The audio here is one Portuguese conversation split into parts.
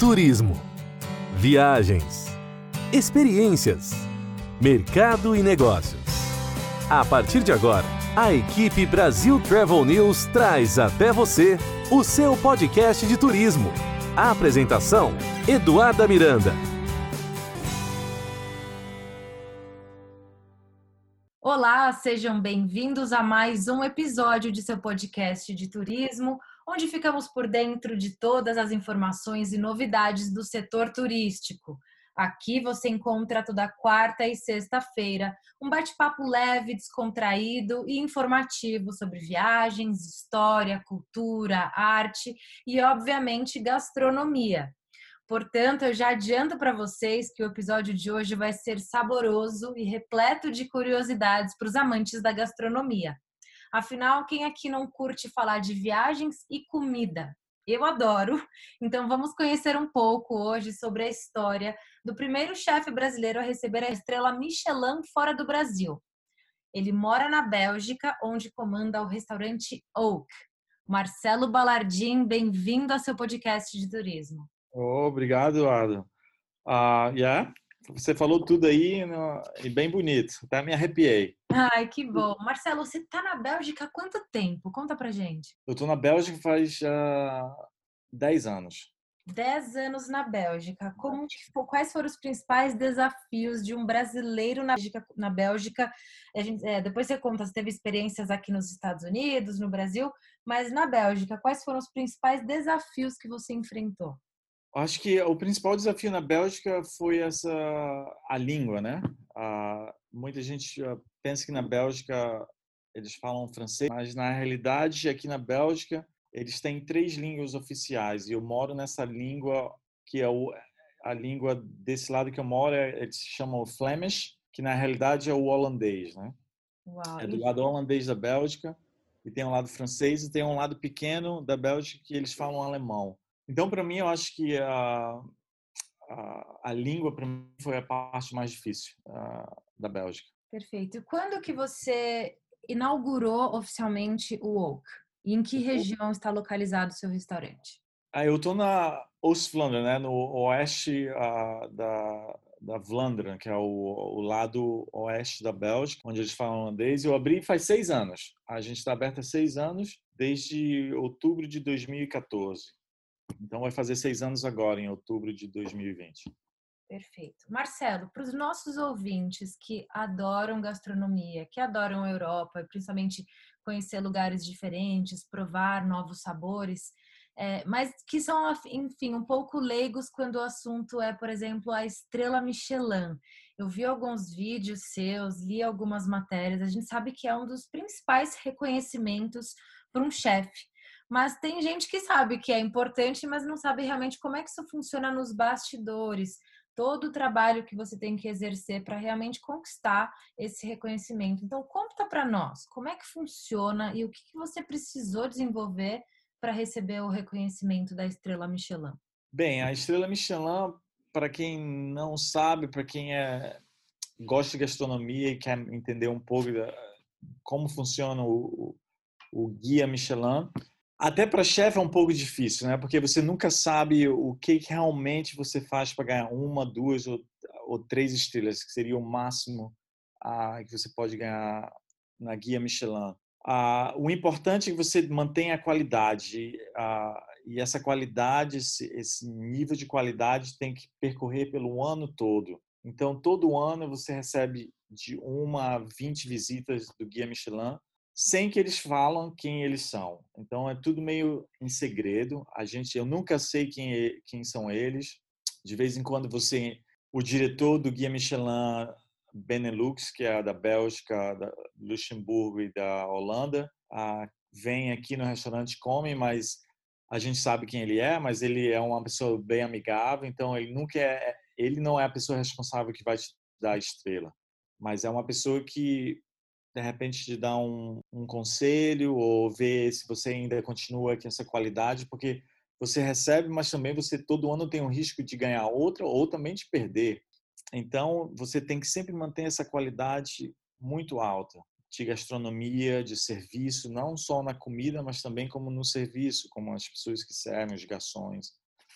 turismo, viagens, experiências, mercado e negócios. A partir de agora, a equipe Brasil Travel News traz até você o seu podcast de turismo. A apresentação: Eduarda Miranda. Olá, sejam bem-vindos a mais um episódio de seu podcast de turismo, onde ficamos por dentro de todas as informações e novidades do setor turístico. Aqui você encontra toda quarta e sexta-feira um bate-papo leve, descontraído e informativo sobre viagens, história, cultura, arte e, obviamente, gastronomia. Portanto, eu já adianto para vocês que o episódio de hoje vai ser saboroso e repleto de curiosidades para os amantes da gastronomia. Afinal, quem aqui não curte falar de viagens e comida? Eu adoro. Então vamos conhecer um pouco hoje sobre a história do primeiro chefe brasileiro a receber a estrela Michelin fora do Brasil. Ele mora na Bélgica, onde comanda o restaurante Oak. Marcelo Balardim, bem-vindo ao seu podcast de turismo. Oh, obrigado, Eduardo. Uh, yeah, você falou tudo aí no, e bem bonito. Até me arrepiei. Ai, que bom. Marcelo, você está na Bélgica há quanto tempo? Conta pra gente. Eu estou na Bélgica faz uh, 10 anos. 10 anos na Bélgica. Como, quais foram os principais desafios de um brasileiro na Bélgica? Na Bélgica? Gente, é, depois você conta, você teve experiências aqui nos Estados Unidos, no Brasil, mas na Bélgica, quais foram os principais desafios que você enfrentou? Acho que o principal desafio na Bélgica foi essa a língua, né? Ah, muita gente ah, pensa que na Bélgica eles falam francês, mas na realidade aqui na Bélgica eles têm três línguas oficiais e eu moro nessa língua que é o, a língua desse lado que eu moro, é, eles chamam Flemish, que na realidade é o holandês, né? Uau, é do lado holandês da Bélgica e tem um lado francês e tem um lado pequeno da Bélgica que eles falam alemão. Então, para mim, eu acho que a, a, a língua para mim foi a parte mais difícil uh, da Bélgica. Perfeito. E quando que você inaugurou oficialmente o Oak? E em que região está localizado o seu restaurante? Ah, eu estou na Oost-Vlaanderen, né, no oeste uh, da, da Vlaanderen, que é o, o, lado oeste da Bélgica, onde eles falam holandês. Eu abri faz seis anos. A gente está aberto há seis anos, desde outubro de 2014. Então vai fazer seis anos agora, em outubro de 2020. Perfeito. Marcelo, para os nossos ouvintes que adoram gastronomia, que adoram a Europa, principalmente conhecer lugares diferentes, provar novos sabores, é, mas que são, enfim, um pouco leigos quando o assunto é, por exemplo, a estrela Michelin. Eu vi alguns vídeos seus, li algumas matérias, a gente sabe que é um dos principais reconhecimentos para um chefe. Mas tem gente que sabe que é importante, mas não sabe realmente como é que isso funciona nos bastidores. Todo o trabalho que você tem que exercer para realmente conquistar esse reconhecimento. Então, conta para nós como é que funciona e o que, que você precisou desenvolver para receber o reconhecimento da Estrela Michelin. Bem, a Estrela Michelin, para quem não sabe, para quem é, gosta de gastronomia e quer entender um pouco da, como funciona o, o guia Michelin, até para chefe é um pouco difícil, né? Porque você nunca sabe o que realmente você faz para ganhar uma, duas ou, ou, três estrelas, que seria o máximo ah, que você pode ganhar na guia Michelin. Ah, o importante é que você mantenha a qualidade ah, e essa qualidade, esse, esse nível de qualidade tem que percorrer pelo ano todo. Então, todo ano você recebe de uma a 20 visitas do Guia Michelin sem que eles falam quem eles são. Então é tudo meio em segredo. A gente, eu nunca sei quem, é, quem são eles. De vez em quando você, o diretor do Guia Michelin Benelux, que é da Bélgica, da Luxemburgo e da Holanda, vem aqui no restaurante come, mas a gente sabe quem ele é, mas ele é uma pessoa bem amigável, então ele nunca é, ele não é a pessoa responsável que vai te dar a estrela, mas é uma pessoa que de repente te dar um, um conselho ou ver se você ainda continua com essa qualidade, porque você recebe, mas também você todo ano tem um risco de ganhar outra ou também de perder. Então, você tem que sempre manter essa qualidade muito alta de gastronomia, de serviço, não só na comida, mas também como no serviço, como as pessoas que servem, os garçons.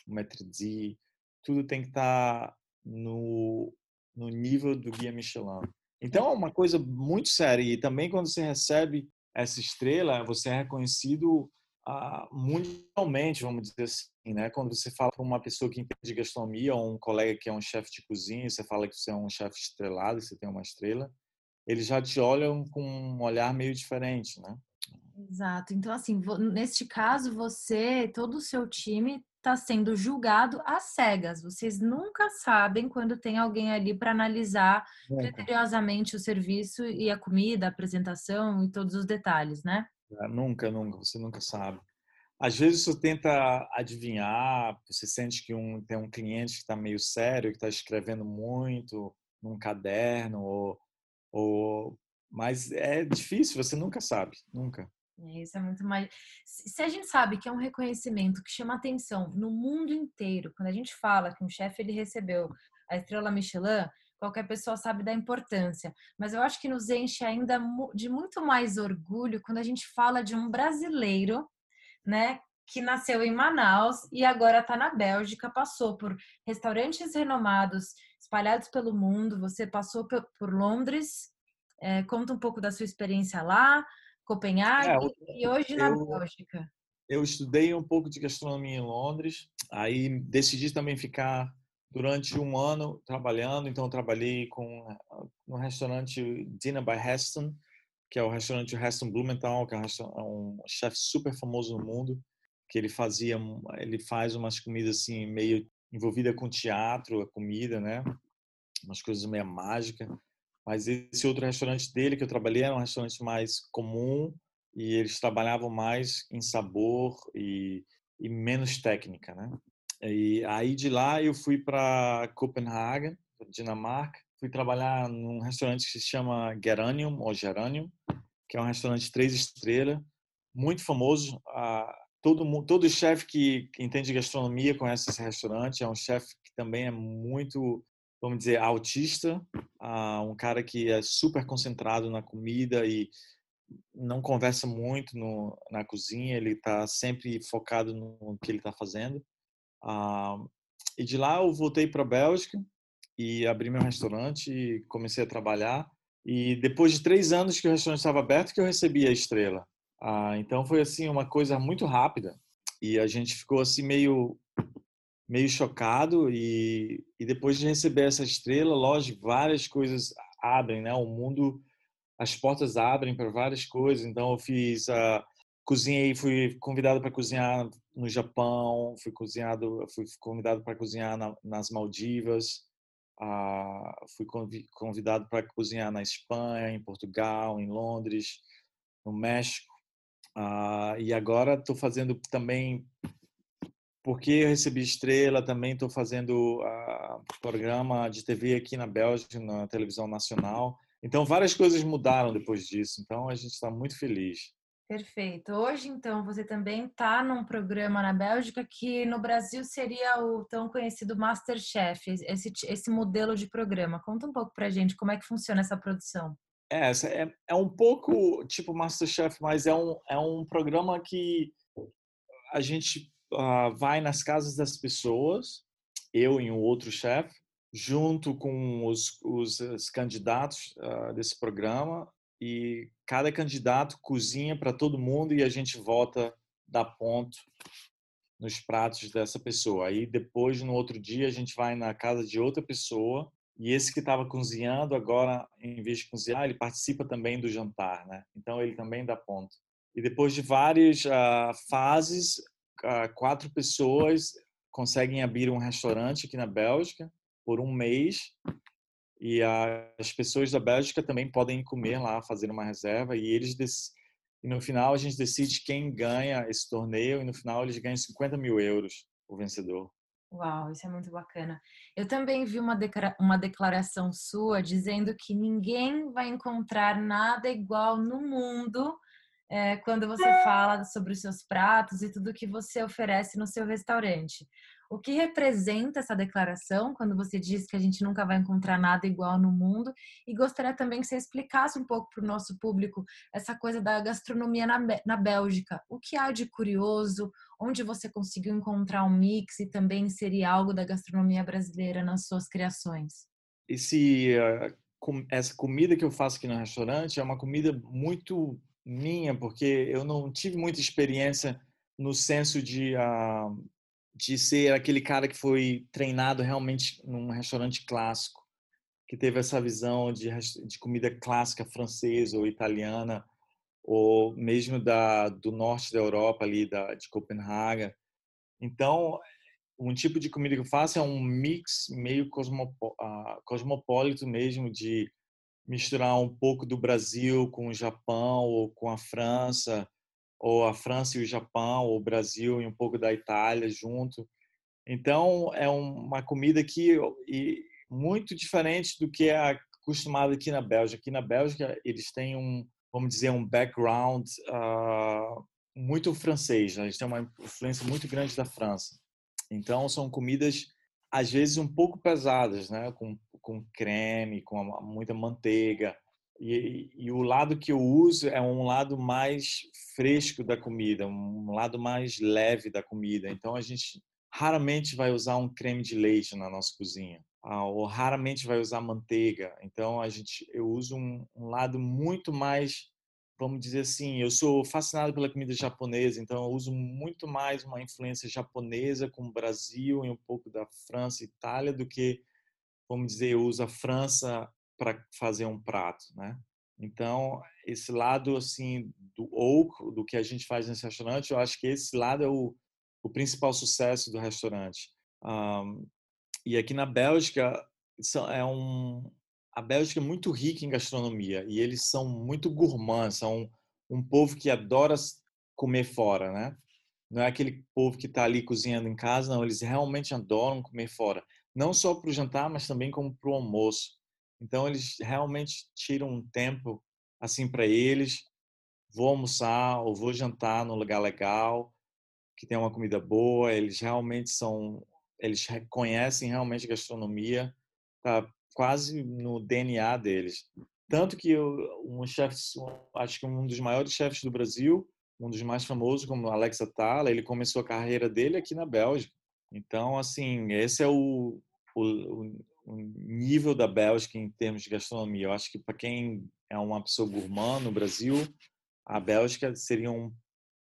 o Metrizi, tudo tem que estar tá no, no nível do guia Michelin. Então é uma coisa muito séria e também quando você recebe essa estrela, você é reconhecido ah, mundialmente, vamos dizer assim, né? Quando você fala para uma pessoa que entende gastronomia ou um colega que é um chefe de cozinha, você fala que você é um chefe estrelado, você tem uma estrela, eles já te olham com um olhar meio diferente, né? Exato. Então, assim, neste caso, você, todo o seu time está sendo julgado às cegas. Vocês nunca sabem quando tem alguém ali para analisar nunca. criteriosamente o serviço e a comida, a apresentação e todos os detalhes, né? É, nunca, nunca, você nunca sabe. Às vezes você tenta adivinhar, você sente que um, tem um cliente que está meio sério, que está escrevendo muito num caderno, ou, ou, mas é difícil, você nunca sabe, nunca. É, isso é muito mais. Se a gente sabe que é um reconhecimento que chama atenção no mundo inteiro, quando a gente fala que um chefe ele recebeu a estrela Michelin, qualquer pessoa sabe da importância. Mas eu acho que nos enche ainda de muito mais orgulho quando a gente fala de um brasileiro, né, que nasceu em Manaus e agora está na Bélgica, passou por restaurantes renomados espalhados pelo mundo. Você passou por Londres. É, conta um pouco da sua experiência lá, Copenhague é, eu, e hoje na eu, Bélgica. Eu estudei um pouco de gastronomia em Londres, aí decidi também ficar durante um ano trabalhando. Então, trabalhei com no restaurante Dinner by Heston, que é o restaurante Heston Blumenthal, que é um é chefe super famoso no mundo, que ele fazia, ele faz umas comidas assim meio envolvida com teatro, a comida, né? Umas coisas meio mágicas. Mas esse outro restaurante dele que eu trabalhei era um restaurante mais comum e eles trabalhavam mais em sabor e, e menos técnica, né? E aí de lá eu fui para Copenhague, Dinamarca. Fui trabalhar num restaurante que se chama Geranium ou Geranium, que é um restaurante três estrelas, muito famoso. todo todo chefe que entende gastronomia conhece esse restaurante. É um chefe que também é muito, vamos dizer, autista, um cara que é super concentrado na comida e não conversa muito no, na cozinha. Ele está sempre focado no que ele está fazendo. Ah, e de lá eu voltei para a Bélgica e abri meu restaurante e comecei a trabalhar. E depois de três anos que o restaurante estava aberto, que eu recebi a estrela. Ah, então foi assim uma coisa muito rápida e a gente ficou assim meio meio chocado e, e depois de receber essa estrela, lógico, várias coisas abrem, né? O mundo, as portas abrem para várias coisas. Então eu fiz a cozinhei, fui convidado para cozinhar no Japão, fui cozinhado, fui convidado para cozinhar na, nas Maldivas, ah, fui convidado para cozinhar na Espanha, em Portugal, em Londres, no México. Ah, e agora estou fazendo também, porque eu recebi estrela, também estou fazendo ah, programa de TV aqui na Bélgica, na televisão nacional. Então várias coisas mudaram depois disso. Então a gente está muito feliz. Perfeito. Hoje, então, você também está num programa na Bélgica que no Brasil seria o tão conhecido Masterchef, esse, esse modelo de programa. Conta um pouco para gente como é que funciona essa produção. É, é, é um pouco tipo Masterchef, mas é um, é um programa que a gente uh, vai nas casas das pessoas, eu e um outro chefe, junto com os, os, os candidatos uh, desse programa, e cada candidato cozinha para todo mundo e a gente vota da ponto nos pratos dessa pessoa. Aí depois no outro dia a gente vai na casa de outra pessoa e esse que estava cozinhando agora em vez de cozinhar ele participa também do jantar, né? Então ele também dá ponto. E depois de várias uh, fases, quatro pessoas conseguem abrir um restaurante aqui na Bélgica por um mês e as pessoas da Bélgica também podem comer lá, fazer uma reserva e eles e no final a gente decide quem ganha esse torneio e no final eles ganham 50 mil euros o vencedor. Uau, isso é muito bacana. Eu também vi uma, uma declaração sua dizendo que ninguém vai encontrar nada igual no mundo é, quando você fala sobre os seus pratos e tudo que você oferece no seu restaurante. O que representa essa declaração quando você diz que a gente nunca vai encontrar nada igual no mundo? E gostaria também que você explicasse um pouco para o nosso público essa coisa da gastronomia na, na Bélgica. O que há de curioso? Onde você conseguiu encontrar um mix e também inserir algo da gastronomia brasileira nas suas criações? Esse, com, essa comida que eu faço aqui no restaurante é uma comida muito minha, porque eu não tive muita experiência no senso de uh, de ser aquele cara que foi treinado realmente num restaurante clássico, que teve essa visão de, de comida clássica francesa ou italiana, ou mesmo da, do norte da Europa, ali da, de Copenhaga. Então, um tipo de comida que eu faço é um mix meio cosmopo, uh, cosmopolito mesmo, de misturar um pouco do Brasil com o Japão ou com a França, ou a França e o Japão, ou o Brasil e um pouco da Itália junto. Então, é uma comida que e muito diferente do que é acostumado aqui na Bélgica. Aqui na Bélgica, eles têm um, vamos dizer, um background uh, muito francês. Né? Eles têm uma influência muito grande da França. Então, são comidas às vezes um pouco pesadas, né? Com, com creme, com muita manteiga. E, e, o lado que eu uso é um lado mais fresco da comida, um lado mais leve da comida. Então a gente raramente vai usar um creme de leite na nossa cozinha, ah, ou raramente vai usar manteiga. Então a gente, eu uso um, um lado muito mais, vamos dizer assim, eu sou fascinado pela comida japonesa, então eu uso muito mais uma influência japonesa com o Brasil e um pouco da França Itália do que, vamos dizer, eu uso a França para fazer um prato, né? Então, esse lado assim do oak, do que a gente faz nesse restaurante, eu acho que esse lado é o, o principal sucesso do restaurante. Um, e aqui na Bélgica é um a Bélgica é muito rica em gastronomia e eles são muito gourmands, são um povo que adora comer fora, né? Não é aquele povo que está ali cozinhando em casa, não. Eles realmente adoram comer fora, não só para o jantar, mas também como para o almoço. Então eles realmente tiram um tempo assim para eles. Vou almoçar ou vou jantar num lugar legal, que tem uma comida boa. Eles realmente são, eles reconhecem realmente gastronomia, tá quase no DNA deles. Tanto que eu, um chefe, acho que um dos maiores chefes do Brasil, um dos mais famosos, como Alex Atala, ele começou a carreira dele aqui na Bélgica. Então, assim, esse é o, o, o nível da Bélgica em termos de gastronomia. Eu acho que para quem é uma pessoa gourmand no Brasil, a Bélgica seria um,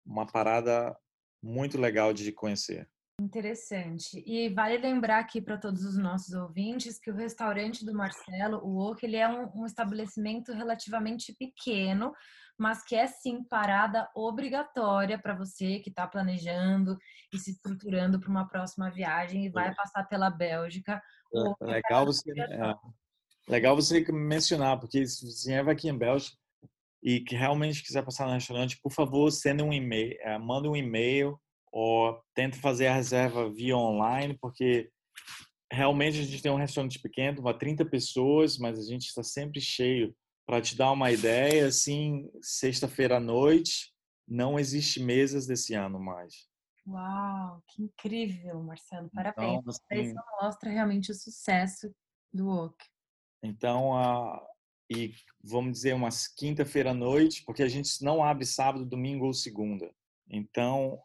uma parada muito legal de conhecer. Interessante. E vale lembrar aqui para todos os nossos ouvintes que o restaurante do Marcelo, o Oak, ele é um, um estabelecimento relativamente pequeno, mas que é sim parada obrigatória para você que está planejando e se estruturando para uma próxima viagem e vai passar pela Bélgica. É, legal você, é, legal você mencionar, porque se você vai aqui em Bélgica e que realmente quiser passar no restaurante, por favor, senda um e-mail, é, manda um e-mail ou tenta fazer a reserva via online, porque realmente a gente tem um restaurante pequeno, para 30 pessoas, mas a gente está sempre cheio. Para te dar uma ideia, assim, sexta-feira à noite, não existe mesas desse ano mais. Uau, que incrível, Marcelo. Parabéns. Então, assim, Isso mostra realmente o sucesso do Oak. Então, a, e vamos dizer umas quinta-feira à noite, porque a gente não abre sábado, domingo ou segunda. Então,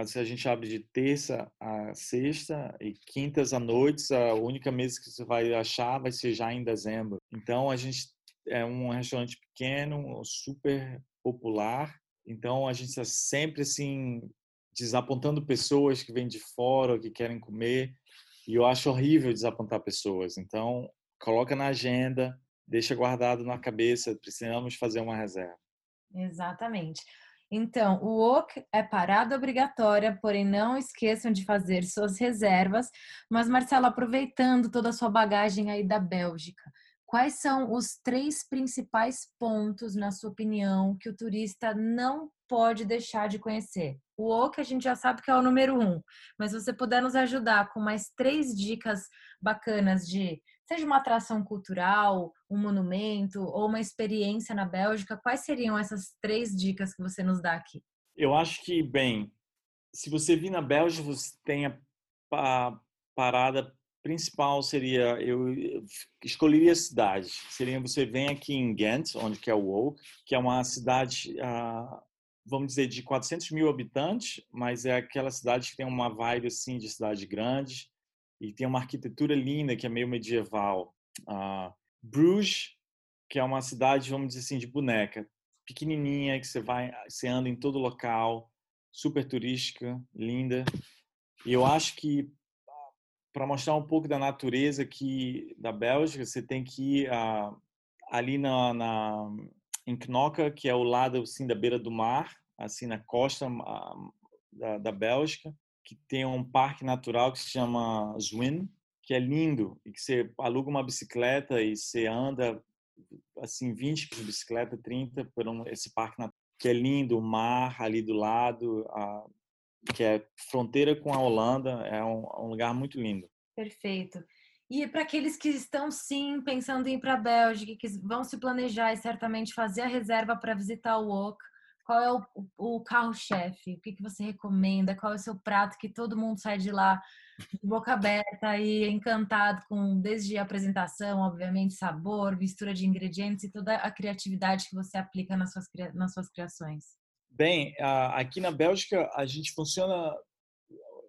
a gente abre de terça a sexta e quintas à noite, a única mesa que você vai achar vai ser já em dezembro. Então, a gente é um restaurante pequeno, super popular. Então, a gente está sempre assim desapontando pessoas que vêm de fora, que querem comer. E eu acho horrível desapontar pessoas. Então, coloca na agenda, deixa guardado na cabeça, precisamos fazer uma reserva. Exatamente. Então, o OC é parada obrigatória, porém não esqueçam de fazer suas reservas. Mas, Marcelo, aproveitando toda a sua bagagem aí da Bélgica, quais são os três principais pontos, na sua opinião, que o turista não pode deixar de conhecer? O O que a gente já sabe que é o número um, mas se você puder nos ajudar com mais três dicas bacanas de seja uma atração cultural, um monumento ou uma experiência na Bélgica, quais seriam essas três dicas que você nos dá aqui? Eu acho que, bem, se você vir na Bélgica, você tem a, parada principal seria eu escolheria a cidade. Seria você vem aqui em Ghent, onde que é o Oak, que é uma cidade, ah, vamos dizer, de 400 mil habitantes, mas é aquela cidade que tem uma vibe assim de cidade grande e tem uma arquitetura linda que é meio medieval. Uh, Bruges, que é uma cidade, vamos dizer assim, de boneca, pequenininha, que você vai, você anda em todo local, super turística, linda. E eu acho que para mostrar um pouco da natureza aqui da Bélgica, você tem que ir uh, ali na, na em Knokke, que é o lado assim da beira do mar, assim na costa uh, da, da Bélgica que tem um parque natural que se chama Zwin, que é lindo e que você aluga uma bicicleta e você anda assim 20 de bicicleta, 30 por um, esse parque natural, que é lindo, o mar ali do lado, a, que é fronteira com a Holanda, é um, um lugar muito lindo. Perfeito. E para aqueles que estão sim pensando em ir para a Bélgica, que vão se planejar e certamente fazer a reserva para visitar o Oak, qual é o, o carro-chefe? O que, que você recomenda? Qual é o seu prato que todo mundo sai de lá de boca aberta e encantado com, desde a apresentação, obviamente, sabor, mistura de ingredientes e toda a criatividade que você aplica nas suas, nas suas criações? Bem, aqui na Bélgica a gente funciona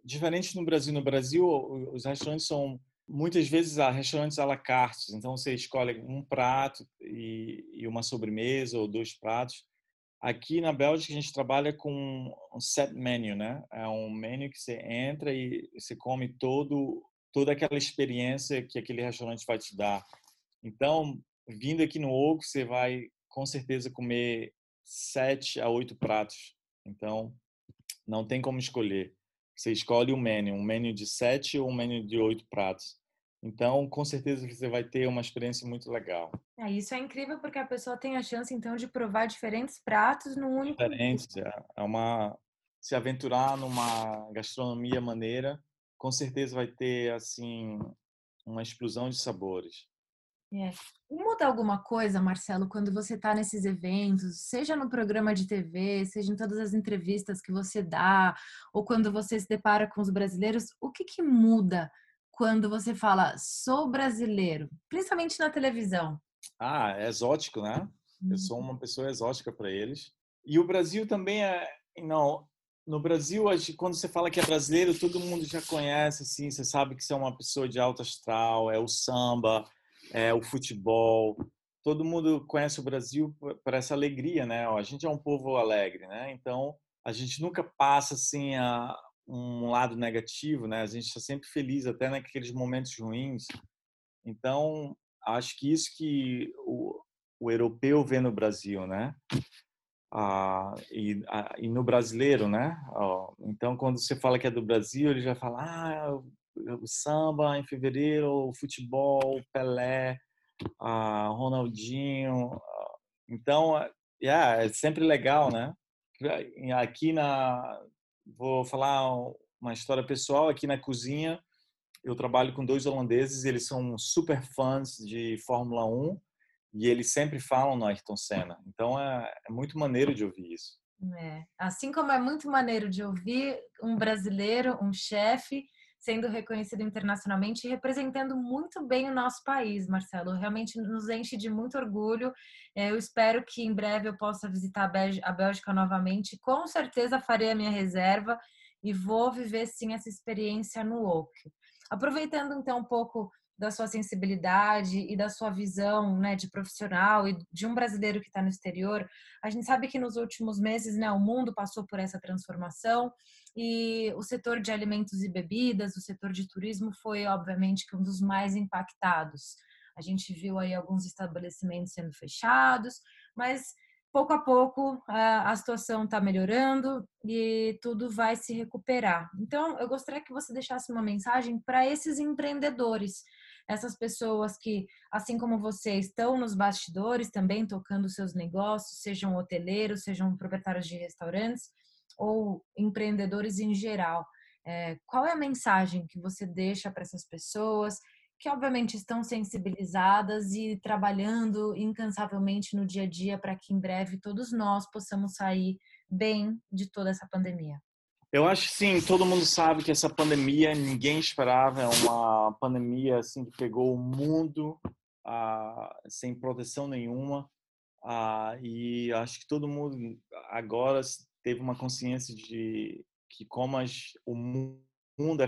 diferente no Brasil. No Brasil, os restaurantes são muitas vezes restaurantes à la carte, então você escolhe um prato e uma sobremesa ou dois pratos. Aqui na Bélgica a gente trabalha com um set menu, né? É um menu que você entra e você come todo toda aquela experiência que aquele restaurante vai te dar. Então, vindo aqui no Oco, você vai com certeza comer sete a oito pratos. Então, não tem como escolher. Você escolhe o um menu, um menu de sete ou um menu de oito pratos. Então, com certeza você vai ter uma experiência muito legal. É, isso é incrível porque a pessoa tem a chance então de provar diferentes pratos no único. Diferentes, é, é uma se aventurar numa gastronomia maneira, com certeza vai ter assim uma explosão de sabores. É. Muda alguma coisa, Marcelo, quando você está nesses eventos, seja no programa de TV, seja em todas as entrevistas que você dá, ou quando você se depara com os brasileiros, o que, que muda quando você fala sou brasileiro, principalmente na televisão? Ah, é exótico, né? Eu sou uhum. uma pessoa exótica para eles. E o Brasil também é, não, no Brasil, quando você fala que é brasileiro, todo mundo já conhece, assim, você sabe que você é uma pessoa de alto astral, é o samba, é o futebol. Todo mundo conhece o Brasil por essa alegria, né? A gente é um povo alegre, né? Então, a gente nunca passa assim a, um lado negativo, né? A gente está sempre feliz até naqueles momentos ruins. Então, acho que isso que o, o europeu vê no Brasil, né? Ah, e, ah, e, no brasileiro, né? então, quando você fala que é do Brasil, ele já fala, ah, o samba em fevereiro, o futebol, Pelé, ah, Ronaldinho. Então, yeah, é sempre legal, né? Aqui na, vou falar uma história pessoal aqui na cozinha. Eu trabalho com dois holandeses, eles são super fãs de Fórmula 1 e eles sempre falam no Ayrton Senna. Então é, é muito maneiro de ouvir isso. É. Assim como é muito maneiro de ouvir um brasileiro, um chefe, sendo reconhecido internacionalmente e representando muito bem o nosso país, Marcelo. Realmente nos enche de muito orgulho. É, eu espero que em breve eu possa visitar a Bélgica novamente. Com certeza farei a minha reserva e vou viver sim essa experiência no OC. Aproveitando então um pouco da sua sensibilidade e da sua visão né, de profissional e de um brasileiro que está no exterior, a gente sabe que nos últimos meses né, o mundo passou por essa transformação e o setor de alimentos e bebidas, o setor de turismo foi obviamente um dos mais impactados. A gente viu aí alguns estabelecimentos sendo fechados, mas pouco a pouco a, situação está melhorando e tudo vai se recuperar. Então, eu gostaria que você deixasse uma mensagem para esses empreendedores, essas pessoas que, assim como você, estão nos bastidores também tocando seus negócios, sejam hoteleiros, sejam proprietários de restaurantes ou empreendedores em geral. É, qual é a mensagem que você deixa para essas pessoas que obviamente estão sensibilizadas e trabalhando incansavelmente no dia a dia para que em breve todos nós possamos sair bem de toda essa pandemia? Eu acho sim, todo mundo sabe que essa pandemia ninguém esperava, é uma pandemia assim que pegou o mundo ah, sem proteção nenhuma. Ah, e acho que todo mundo agora teve uma consciência de que como as, o mundo é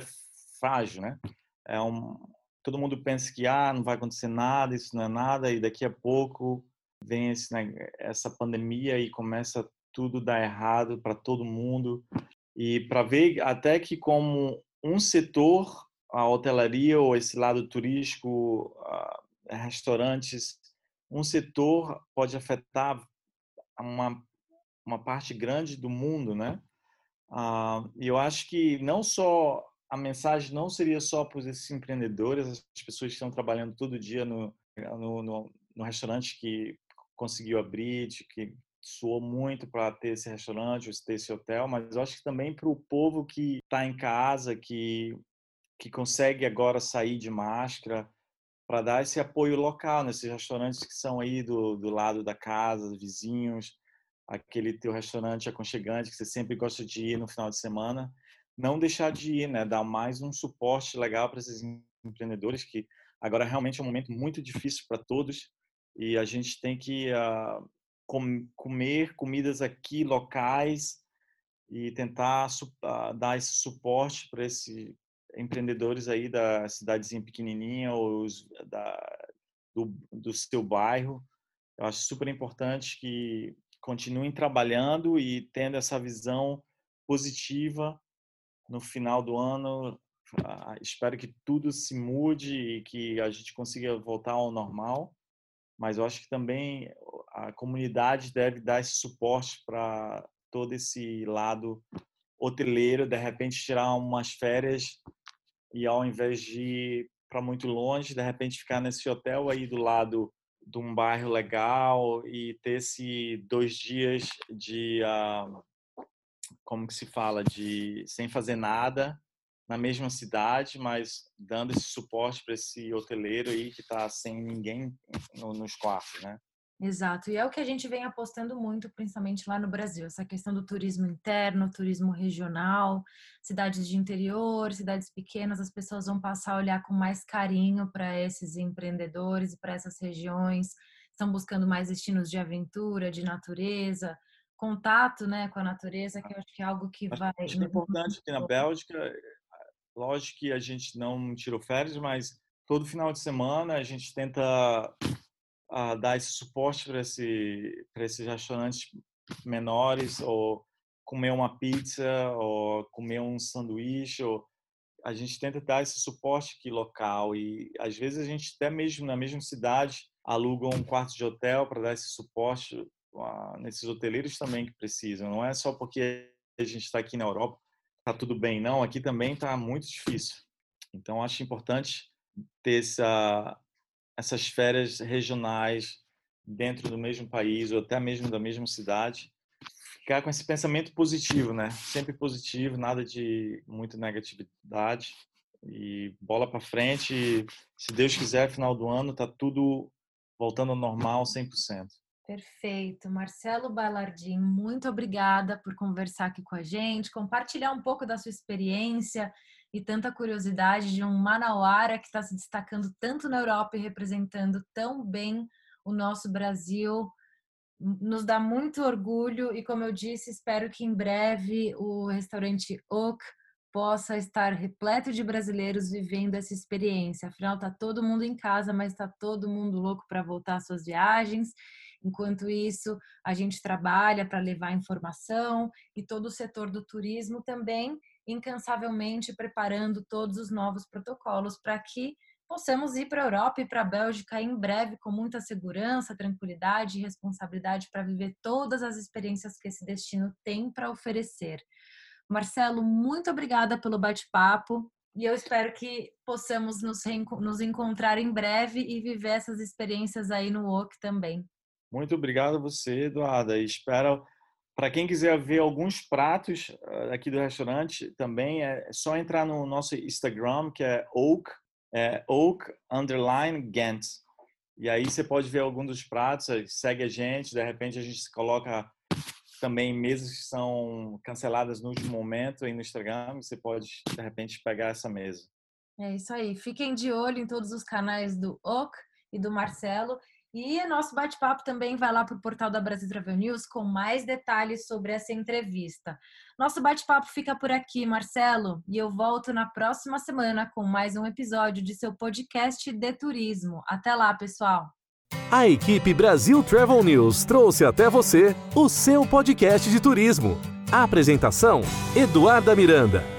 frágil, né? É um, todo mundo pensa que ah, não vai acontecer nada, isso não é nada, e daqui a pouco vem esse, né, essa pandemia e começa tudo dar errado para todo mundo. E para ver até que como um setor, a hotelaria ou esse lado turístico, restaurantes, um setor pode afetar uma, uma parte grande do mundo, né? E eu acho que não só a mensagem não seria só para esses empreendedores, as pessoas que estão trabalhando todo dia no, no, no, no restaurante que conseguiu abrir, que suou muito para ter esse restaurante, ter esse hotel, mas eu acho que também para o povo que está em casa, que, que consegue agora sair de máscara, para dar esse apoio local nesses restaurantes que são aí do, do lado da casa, vizinhos, aquele teu restaurante aconchegante que você sempre gosta de ir no final de semana não deixar de ir, né? Dar mais um suporte legal para esses empreendedores que agora realmente é um momento muito difícil para todos e a gente tem que uh, com, comer comidas aqui locais e tentar uh, dar esse suporte para esses empreendedores aí da cidadezinha pequenininha ou os, da, do, do seu bairro. Eu acho super importante que continuem trabalhando e tendo essa visão positiva no final do ano. Ah, espero que tudo se mude e que a gente consiga voltar ao normal. Mas eu acho que também a comunidade deve dar esse suporte para todo esse lado hoteleiro, de repente tirar umas férias e ao invés de ir para muito longe, de repente ficar nesse hotel aí do lado de um bairro legal e ter esse dois dias de uh, como que se fala, de sem fazer nada na mesma cidade, mas dando esse suporte para esse hoteleiro aí que está sem ninguém nos quartos, né? Exato, e é o que a gente vem apostando muito, principalmente lá no Brasil, essa questão do turismo interno, turismo regional, cidades de interior, cidades pequenas, as pessoas vão passar a olhar com mais carinho para esses empreendedores e para essas regiões, estão buscando mais destinos de aventura, de natureza, contato né, com a natureza, que eu acho que é algo que vai. Acho importante aqui na Bélgica, lógico que a gente não tirou férias, mas todo final de semana a gente tenta uh, dar esse suporte para esse, esses restaurantes menores, ou comer uma pizza, ou comer um sanduíche, ou a gente tenta dar esse suporte aqui local e às vezes a gente até mesmo na mesma cidade aluga um quarto de hotel para dar esse suporte nesses hoteleiros também que precisam. Não é só porque a gente está aqui na Europa, está tudo bem. Não, aqui também está muito difícil. Então, acho importante ter essa, essas férias regionais dentro do mesmo país ou até mesmo da mesma cidade. Ficar com esse pensamento positivo, né? Sempre positivo, nada de muita negatividade. E bola para frente. Se Deus quiser, final do ano, tá tudo voltando ao normal 100%. Perfeito. Marcelo Balardim, muito obrigada por conversar aqui com a gente, compartilhar um pouco da sua experiência e tanta curiosidade de um manauara que está se destacando tanto na Europa e representando tão bem o nosso Brasil. Nos dá muito orgulho e, como eu disse, espero que em breve o restaurante Oak possa estar repleto de brasileiros vivendo essa experiência. Afinal, está todo mundo em casa, mas está todo mundo louco para voltar às suas viagens. Enquanto isso, a gente trabalha para levar informação e todo o setor do turismo também incansavelmente preparando todos os novos protocolos para que possamos ir para a Europa e para a Bélgica em breve com muita segurança, tranquilidade e responsabilidade para viver todas as experiências que esse destino tem para oferecer. Marcelo, muito obrigada pelo bate-papo e eu espero que possamos nos, nos encontrar em breve e viver essas experiências aí no WOC também. Muito obrigado a você, Eduarda. Espero, para quem quiser ver alguns pratos eh, aqui do restaurante, também é só entrar no nosso Instagram, que é Oak é Oak Underline Ghent. E aí você pode ver alguns dos pratos, segue a gente, de repente a gente coloca também mesas que são canceladas no último momento aí no Instagram, você pode de repente pegar essa mesa. É isso aí. Fiquem de olho em todos os canais do Oak e do Marcelo. E nosso bate-papo também vai lá para o portal da Brasil Travel News com mais detalhes sobre essa entrevista. Nosso bate-papo fica por aqui, Marcelo, e eu volto na próxima semana com mais um episódio de seu podcast de turismo. Até lá, pessoal! A equipe Brasil Travel News trouxe até você o seu podcast de turismo. A apresentação: Eduarda Miranda.